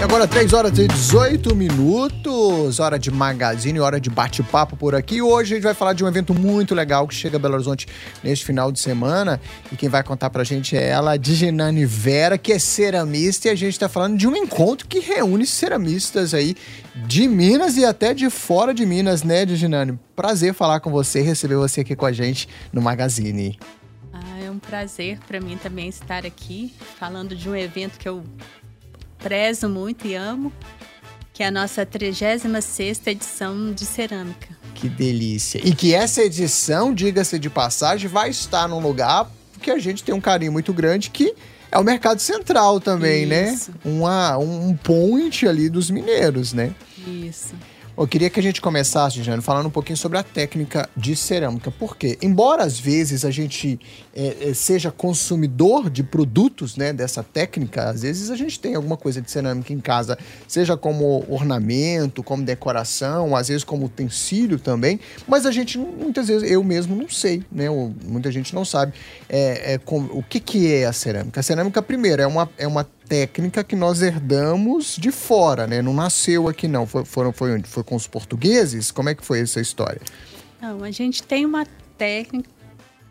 Agora 3 horas e 18 minutos, hora de magazine, hora de bate-papo por aqui. Hoje a gente vai falar de um evento muito legal que chega a Belo Horizonte neste final de semana. E quem vai contar pra gente é ela, Diginane Vera, que é ceramista. E a gente tá falando de um encontro que reúne ceramistas aí de Minas e até de fora de Minas, né, Diginane? Prazer falar com você, receber você aqui com a gente no Magazine. Ah, é um prazer para mim também estar aqui falando de um evento que eu prezo muito e amo, que é a nossa 36 edição de cerâmica. Que delícia. E que essa edição, diga-se de passagem, vai estar num lugar que a gente tem um carinho muito grande, que é o mercado central também, né? Isso. né? Uma, um point ali dos mineiros, né? Isso. Eu queria que a gente começasse, Jane, falando um pouquinho sobre a técnica de cerâmica. Porque, embora às vezes a gente é, é, seja consumidor de produtos né, dessa técnica, às vezes a gente tem alguma coisa de cerâmica em casa, seja como ornamento, como decoração, às vezes como utensílio também, mas a gente, muitas vezes, eu mesmo não sei, né? Ou, muita gente não sabe é, é, o que, que é a cerâmica. A cerâmica, primeiro, é uma, é uma técnica que nós herdamos de fora, né? Não nasceu aqui, não. Foi, foram, foi onde? Foi com os portugueses? Como é que foi essa história? Não, a gente tem uma técnica,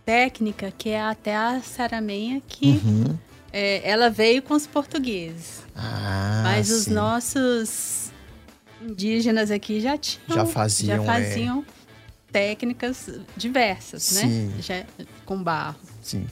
técnica que é até a saramenha que Uhum. é, ela veio com os portugueses. Ah, mas os sim. nossos indígenas aqui já tinham. Já faziam, Já é. faziam técnicas diversas, Sim. né? Já, com barro. Sim.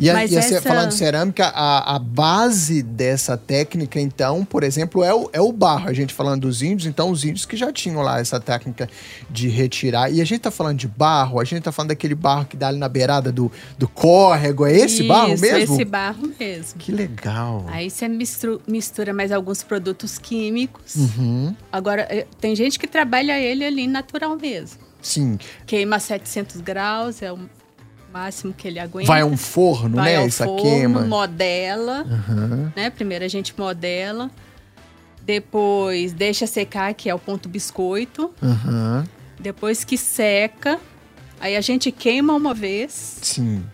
E, a, Mas e a essa- falando de cerâmica, a, a base dessa técnica, então, por exemplo, é o, é o barro. A gente falando dos índios, então os índios que já tinham lá essa técnica de retirar. E a gente tá falando de barro, a gente tá falando daquele barro que dá ali na beirada do, do córrego. É esse barro Isso, mesmo? Esse barro mesmo. Que legal. Aí você mistru- mistura mais alguns produtos químicos. Uhum. Agora, eh, tem gente que trabalha ele ali natural mesmo. Sim. Queima a 700 graus, é o máximo que ele aguenta. Vai a um forno, Vai né? ao Essa forno, queima. modela, Uhum. né? Primeiro a gente modela, depois deixa secar, que é o ponto biscoito. Uhum. Depois que seca, aí a gente queima uma vez. Sim,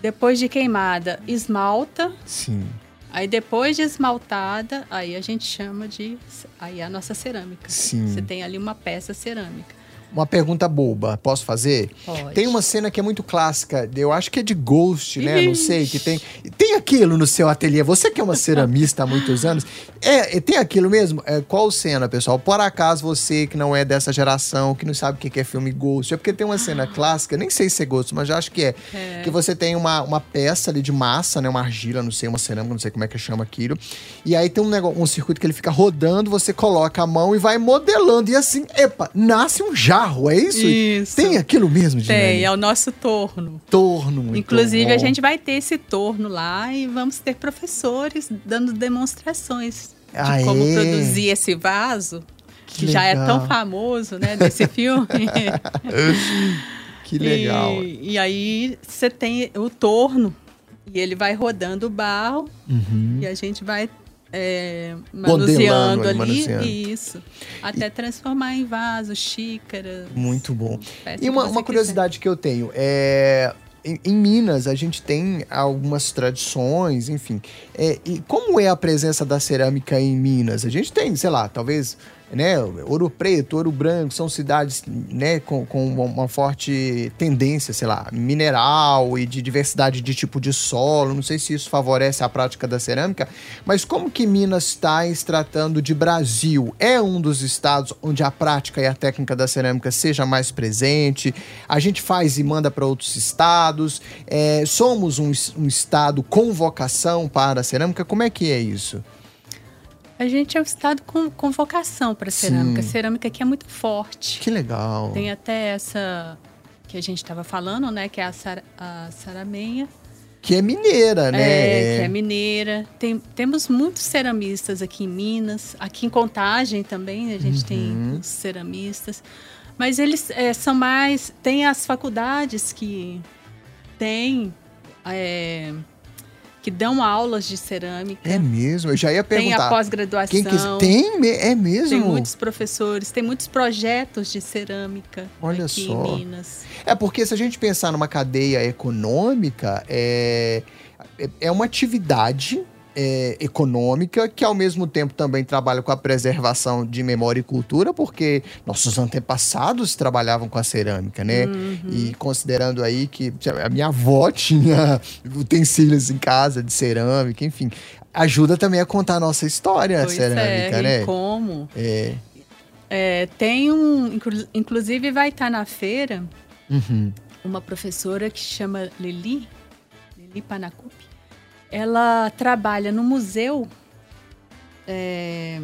Depois de queimada, esmalta. sim. Aí depois de esmaltada, aí a gente chama de aí é a nossa cerâmica. Sim. Você tem ali uma peça cerâmica. Uma pergunta boba, posso fazer? Pode. Tem uma cena que é muito clássica, eu acho que é de Ghost, né? Não sei, que Ixi. tem. Tem aquilo no seu ateliê. Você que é uma ceramista há muitos anos, é, é- tem aquilo mesmo? É, qual cena, pessoal? Por acaso você que não é dessa geração, que não sabe o que é filme Ghost, é porque tem uma cena clássica, nem sei se é Ghost, mas já acho que é. É. Que você tem uma, uma peça ali de massa, né? Uma argila, não sei, uma cerâmica, não sei como é que chama aquilo. E aí tem um negócio, um circuito que ele fica rodando, você coloca a mão e vai modelando. E assim, epa, nasce um jarro, é isso? Isso. Tem aquilo mesmo, Tem, é o nosso torno. Torno. Inclusive, a gente vai ter esse torno lá e vamos ter professores dando demonstrações de Aê. como produzir esse vaso, Que que, já é tão famoso, né, desse filme. Que legal. E, e aí você tem o torno e ele vai rodando o barro Uhum. e a gente vai é, Modelando manuseando ali, ali, manuseando. isso, até transformar em vaso, xícaras. Muito bom. E uma, uma curiosidade que eu tenho é. Em, em Minas, a gente tem algumas tradições, enfim. É, e como é a presença da cerâmica em Minas? A gente tem, sei lá, talvez, né, Ouro Preto, Ouro Branco, são cidades, né, com, com uma- forte tendência, sei lá, mineral e de diversidade de tipo de solo. Não sei se isso favorece a prática da cerâmica, mas como que Minas está tratando de Brasil? É um dos estados onde a prática e a técnica da cerâmica seja mais presente? A gente faz e manda para outros estados? É, somos um, um estado com vocação para a cerâmica? Como é que é isso? A gente é um estado com, com vocação para cerâmica. Sim. A cerâmica aqui é muito forte. Que legal. Tem até essa que a gente estava falando, né? Que é a, sara, a saramenha. Que é mineira, né? É, que é mineira. Tem, temos muitos ceramistas aqui em Minas. Aqui em Contagem também a gente tem Uhum. os ceramistas. Mas eles é, são mais... Tem as faculdades que tem... é, que dão aulas de cerâmica. É mesmo? Eu já ia perguntar. Tem a pós-graduação. Tem, é mesmo? Tem muitos professores, tem muitos projetos de cerâmica Olha aqui só. em Minas. É porque se a gente pensar numa cadeia econômica, é, é- é uma atividade é, econômica que ao mesmo tempo também trabalha com a preservação de memória e cultura, porque nossos antepassados trabalhavam com a cerâmica, né? Uhum. E considerando aí que a minha avó tinha utensílios em casa de cerâmica, enfim, ajuda também a contar a nossa história a Pois cerâmica, é, né? como. É. É, tem um. inclu- Inclusive, vai estar na feira Uhum. uma professora que chama Lili, Lili Panacupi. Ela trabalha no museu é,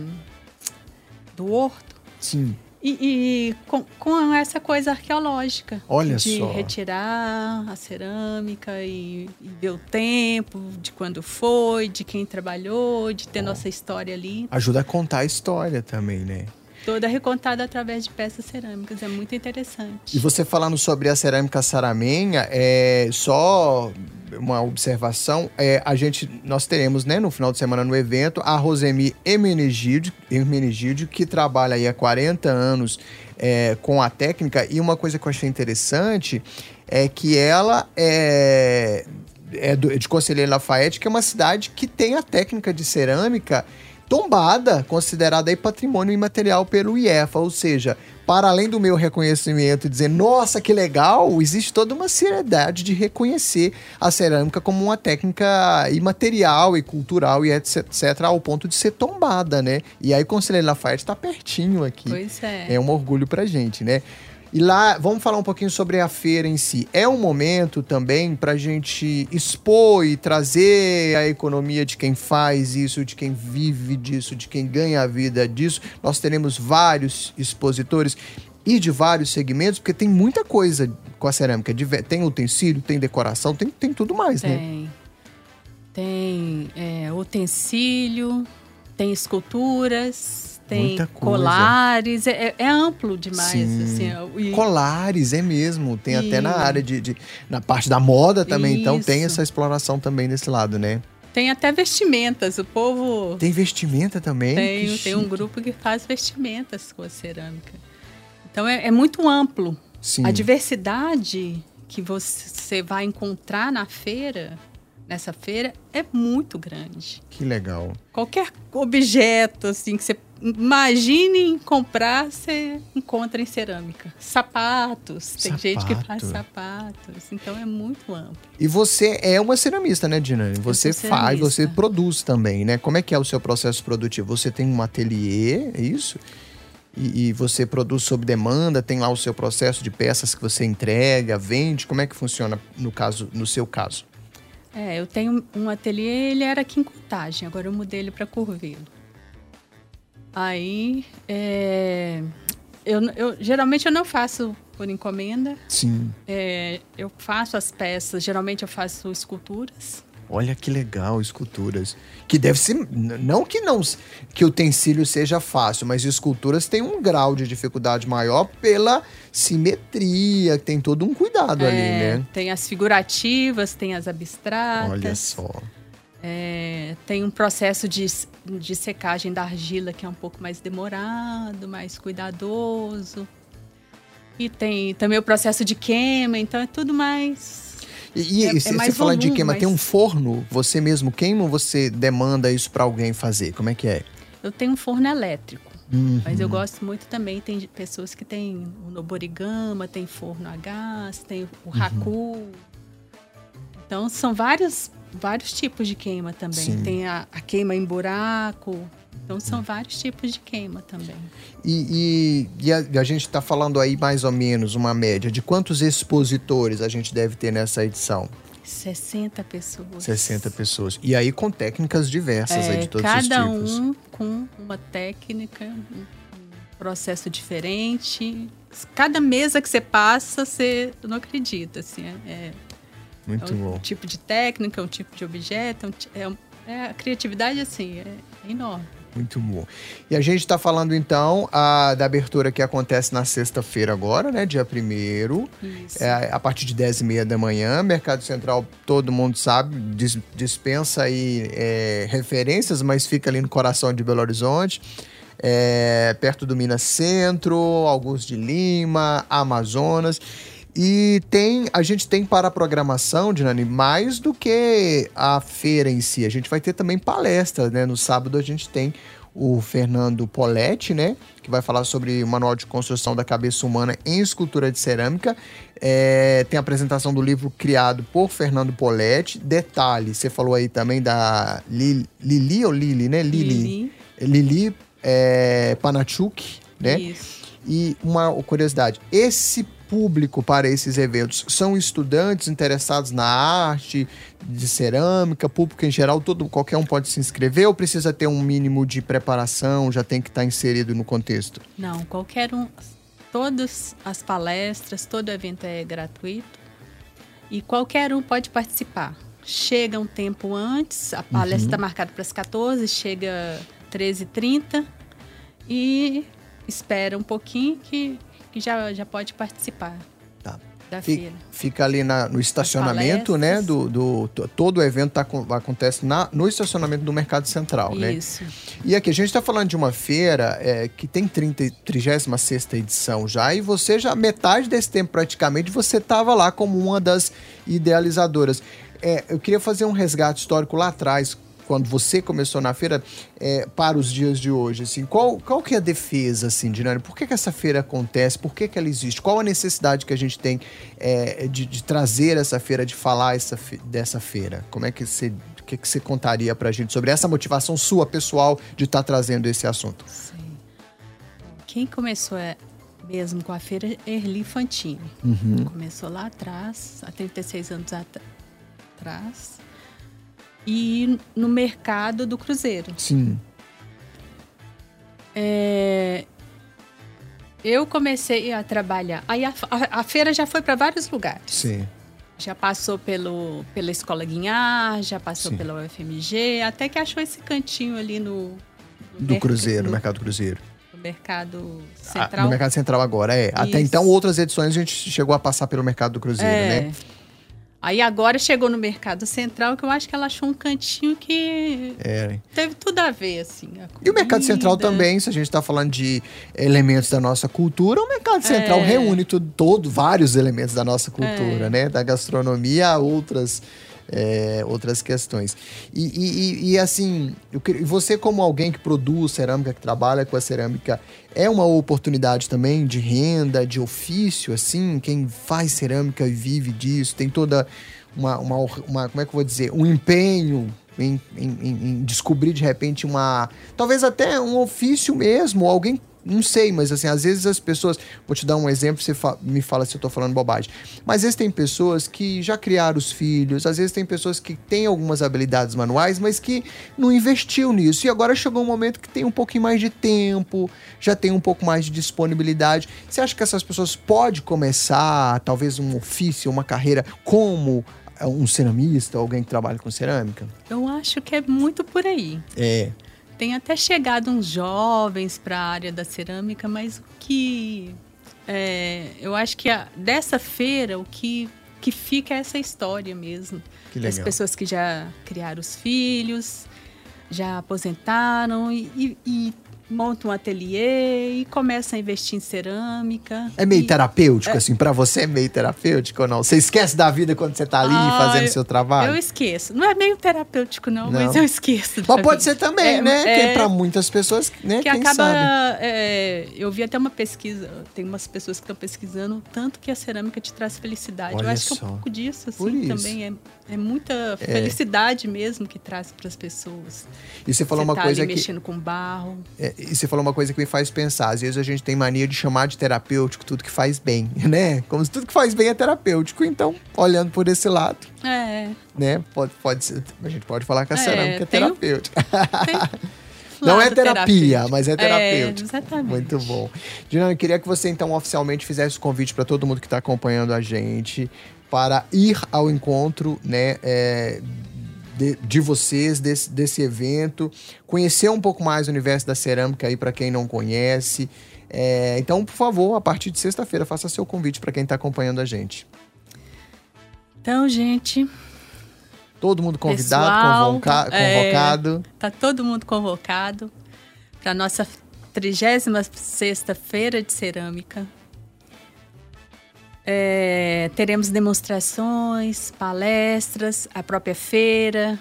do Horto Sim. e, e com, com essa coisa arqueológica. Olha de só. retirar a cerâmica e, e ver o tempo, de quando foi, de quem trabalhou, de ter nossa história ali. Ajuda a contar a história também, né? Toda recontada através de peças cerâmicas. É muito interessante. E você falando sobre a cerâmica saramenha, é só uma observação, é, a gente, nós teremos, né, no final de semana no evento, a Rosemi Emenegildo, que trabalha aí há 40 anos é, com a técnica, e uma coisa que eu achei interessante é que ela é, é do- de Conselheiro Lafayette, que é uma cidade que tem a técnica de cerâmica tombada, considerada aí patrimônio imaterial pelo IEFA, ou seja, para além do meu reconhecimento e dizer, nossa, que legal, existe toda uma seriedade de reconhecer a cerâmica como uma técnica imaterial e cultural e etc, etc, ao ponto de ser tombada, né? E aí o Conselheiro Lafayette está pertinho aqui. Pois é. É um orgulho pra gente, né? E lá, vamos falar um pouquinho sobre a feira em si. É um momento também pra gente expor e trazer a economia de quem faz isso, de quem vive disso, de quem ganha a vida disso. Nós teremos vários expositores e de vários segmentos, porque tem muita coisa com a cerâmica. Tem utensílio, tem decoração, tem, tem tudo mais, né? Tem. Tem é, utensílio, tem esculturas, tem Muita coisa. colares. É, é amplo demais. Sim. Assim, ó, e- Colares, é mesmo. Tem até na E- área de, de- Na parte da moda também. Então tem Isso. essa exploração também desse lado, né? tem até vestimentas. O povo Tem vestimenta também? tem, tem um grupo que faz vestimentas com a cerâmica. Então é, é muito amplo. Sim. A diversidade que você vai encontrar na feira, nessa feira, é muito grande. Que legal. Qualquer objeto assim que você imagine comprar, você encontra em cerâmica. Sapatos, tem gente que faz Sapato. sapatos. Então é muito amplo. E você é uma ceramista, né, Dinane? Você faz, você produz também, né? Como é que é o seu processo produtivo? Você tem um ateliê, é isso? E, e você produz sob demanda, tem lá o seu processo de peças que você entrega, vende? Como é que funciona no caso, no seu caso? É, eu tenho um ateliê, ele era aqui em Contagem, agora eu mudei ele para Curvelo. Aí, é, eu, eu- geralmente eu não faço por encomenda, Sim. é, eu faço as peças, geralmente eu faço esculturas. Olha que legal, esculturas. Que deve ser. Não que não que o utensílio seja fácil, mas esculturas têm um grau de dificuldade maior pela simetria, tem todo um cuidado ali, É, né? Tem as figurativas, tem as abstratas. Olha só. É, tem um processo de, de secagem da argila que é um pouco mais demorado, mais cuidadoso. E tem também o processo de queima, então é tudo mais. E, e É- é você falando de queima, tem mas- um forno? Você mesmo queima ou você demanda isso pra alguém fazer? Como é que é? Eu tenho um forno elétrico, Uhum. mas eu gosto muito também. Tem pessoas que têm o Noborigama, tem forno a gás, tem o Uhum. Haku. Então são vários, vários tipos de queima também. Sim. Tem a, a queima em buraco. Então são vários tipos de queima também. E, e- e a, a gente tá falando aí mais ou menos uma média de quantos expositores a gente deve ter nessa edição? 60 pessoas. 60 pessoas. E aí com técnicas diversas aí É, de todos cada os tipos. um com uma técnica, um um processo diferente. Cada mesa que você passa, você não acredita. Assim, é, é Muito um bom. tipo de técnica, um tipo de objeto. é um é é, a criatividade, assim, é enorme. Muito bom. E a gente está falando então a, da abertura que acontece na sexta-feira agora, né? Dia 1 é, a partir de 10 e meia da manhã. Mercado Central, todo mundo sabe, dis, dispensa aí é, referências, mas fica ali no coração de Belo Horizonte. É, perto do Minas Centro, Augusto de Lima, Amazonas. E tem, a gente tem para a programação, Dinani, mais do que a feira em si. A gente vai ter também palestras, né? No sábado a gente tem o Fernando Poletti, né? Que vai falar sobre o manual de construção da cabeça humana em escultura de cerâmica. É, tem a apresentação do livro criado por Fernando Poletti. Detalhe, você falou aí também da Lili, Lili ou Lili, né? Lili. Lili, Lili é, Panachuk, né? Isso. E uma curiosidade, esse público para esses eventos são estudantes interessados na arte, de cerâmica, público em geral, todo, qualquer um pode se inscrever ou precisa ter um mínimo de preparação, já tem que estar inserido no contexto? Não, qualquer um. Todas as palestras, todo evento é gratuito e qualquer um pode participar. Chega um tempo antes, a palestra está uhum. marcada para as 14, chega 13h30 e espera um pouquinho que que já, já pode participar. Tá. Da fica, feira. Fica ali na, no estacionamento, né? Do, do, todo o evento tá, acontece na, no estacionamento do Mercado Central, Isso. né? Isso. E aqui, a gente está falando de uma feira é, que tem 30, 36 edição já, e você já, metade desse tempo praticamente, você estava lá como uma das idealizadoras. É, eu queria fazer um resgate histórico lá atrás, quando você começou na feira é, para os dias de hoje? Assim, qual, qual que é a defesa, assim, Dinani? Por que, que essa feira acontece? Por que, que ela existe? Qual a necessidade que a gente tem é, de, de, trazer essa feira, de falar essa, dessa feira? Como é que você o que, que você contaria para a gente sobre essa motivação sua, pessoal, de estar tá trazendo esse assunto? Sim. Quem começou é, mesmo com a feira é Erli Fantini. Uhum. Começou lá atrás, há 36 anos atrás e no mercado do Cruzeiro. Sim. É, eu comecei a trabalhar. Aí a, a, a feira já foi para vários lugares. Sim. Já passou pelo, pela Escola Guinhar, já passou Sim. pela UFMG, até que achou esse cantinho ali no. no do Cruzeiro, no Mercado Cruzeiro. No Mercado Central. Ah, no Mercado Central agora, é. Isso. Até então, outras edições a gente chegou a passar pelo Mercado do Cruzeiro, é. né? Aí agora chegou no Mercado Central, que eu acho que ela achou um cantinho que é. teve tudo a ver, assim. A e o Mercado Central também, se a gente está falando de elementos da nossa cultura, o Mercado Central é. reúne tudo, todo, vários elementos da nossa cultura, é. né? Da gastronomia a outras é, outras questões. E, e, e assim, eu, você como alguém que produz cerâmica, que trabalha com a cerâmica, é uma oportunidade também de renda, de ofício, assim? Quem faz cerâmica e vive disso, tem toda uma, uma, uma como é que eu vou dizer, um empenho em, em, em, descobrir de repente uma. Talvez até um ofício mesmo, alguém não sei, mas assim, às vezes as pessoas. Vou te dar um exemplo, você fa me fala se eu tô falando bobagem. Mas às vezes tem pessoas que já criaram os filhos, às vezes tem pessoas que têm algumas habilidades manuais, mas que não investiu nisso. E agora chegou um momento que tem um pouquinho mais de tempo, já tem um pouco mais de disponibilidade. Você acha que essas pessoas podem começar, talvez, um ofício, uma carreira como um ceramista, alguém que trabalha com cerâmica? Eu acho que é muito por aí. É tem até chegado uns jovens para a área da cerâmica, mas o que é, eu acho que a, dessa feira o que, que fica é essa história mesmo. Que legal. As pessoas que já criaram os filhos, já aposentaram e, e, e monta um ateliê e começa a investir em cerâmica. É meio e... terapêutico, é... assim? para você é meio terapêutico ou não? Você esquece da vida quando você tá ali ah, fazendo seu trabalho? Eu esqueço. Não é meio terapêutico, não, não. mas eu esqueço. Mas pode ser também, é, né? É... Que para muitas pessoas, né? Que Quem acaba. É, eu vi até uma pesquisa, tem umas pessoas que estão pesquisando tanto que a cerâmica te traz felicidade. Olha eu acho só. que é um pouco disso, assim, também. É, é muita é. felicidade mesmo que traz para as pessoas. E você falou você uma tá coisa ali que. mexendo com barro. É, e você falou uma coisa que me faz pensar. Às vezes a gente tem mania de chamar de terapêutico tudo que faz bem, né? Como se tudo que faz bem é terapêutico. Então, olhando por esse lado. É. Né? Pode, pode ser, a gente pode falar que a é, cerâmica é terapêutica. Não é terapia, mas é terapêutico. É, exatamente. Muito bom. Dina, eu queria que você então oficialmente fizesse o convite para todo mundo que está acompanhando a gente para ir ao encontro, né, é, de, de vocês, desse, desse evento, conhecer um pouco mais o universo da cerâmica aí para quem não conhece. É, então, por favor, a partir de sexta-feira, faça seu convite para quem está acompanhando a gente. Então, gente. Todo mundo convidado, pessoal, convoca é, convocado. Tá todo mundo convocado para nossa 36 feira de cerâmica. É, teremos demonstrações, palestras, a própria feira.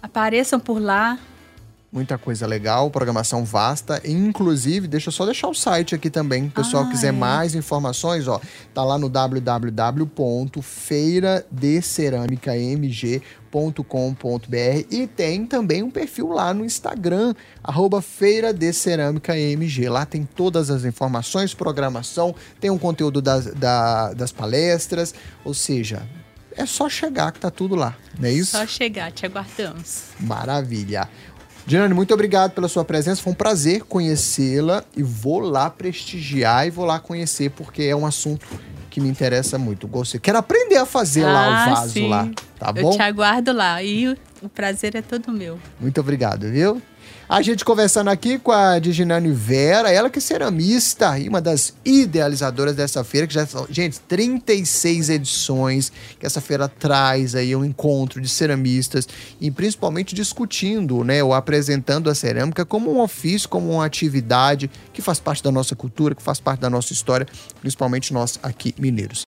Apareçam por lá. Muita coisa legal, programação vasta. Inclusive, deixa eu só deixar o site aqui também. O pessoal ah, quiser é. mais informações, ó, tá lá no www.feiradecerâmicamg.com.br e tem também um perfil lá no Instagram, arroba Feira de Cerâmica MG. Lá tem todas as informações, programação, tem um conteúdo das, da, das palestras, ou seja, é só chegar que tá tudo lá, não é isso? Só chegar, te aguardamos. Maravilha. Dinane, muito obrigado pela sua presença. Foi um prazer conhecê-la e vou lá prestigiar e vou lá conhecer porque é um assunto que me interessa muito. Gostei. Quero aprender a fazer ah, lá o ah, vaso sim. lá, tá bom? Eu te aguardo lá e o prazer é todo meu. Muito obrigado, viu? A gente conversando aqui com a Diginane Vera, ela que é ceramista e uma das idealizadoras dessa feira, que já são, gente, 36 edições que essa feira traz aí um encontro de ceramistas e principalmente discutindo, né, ou apresentando a cerâmica como um ofício, como uma atividade que faz parte da nossa cultura, que faz parte da nossa história, principalmente nós aqui mineiros.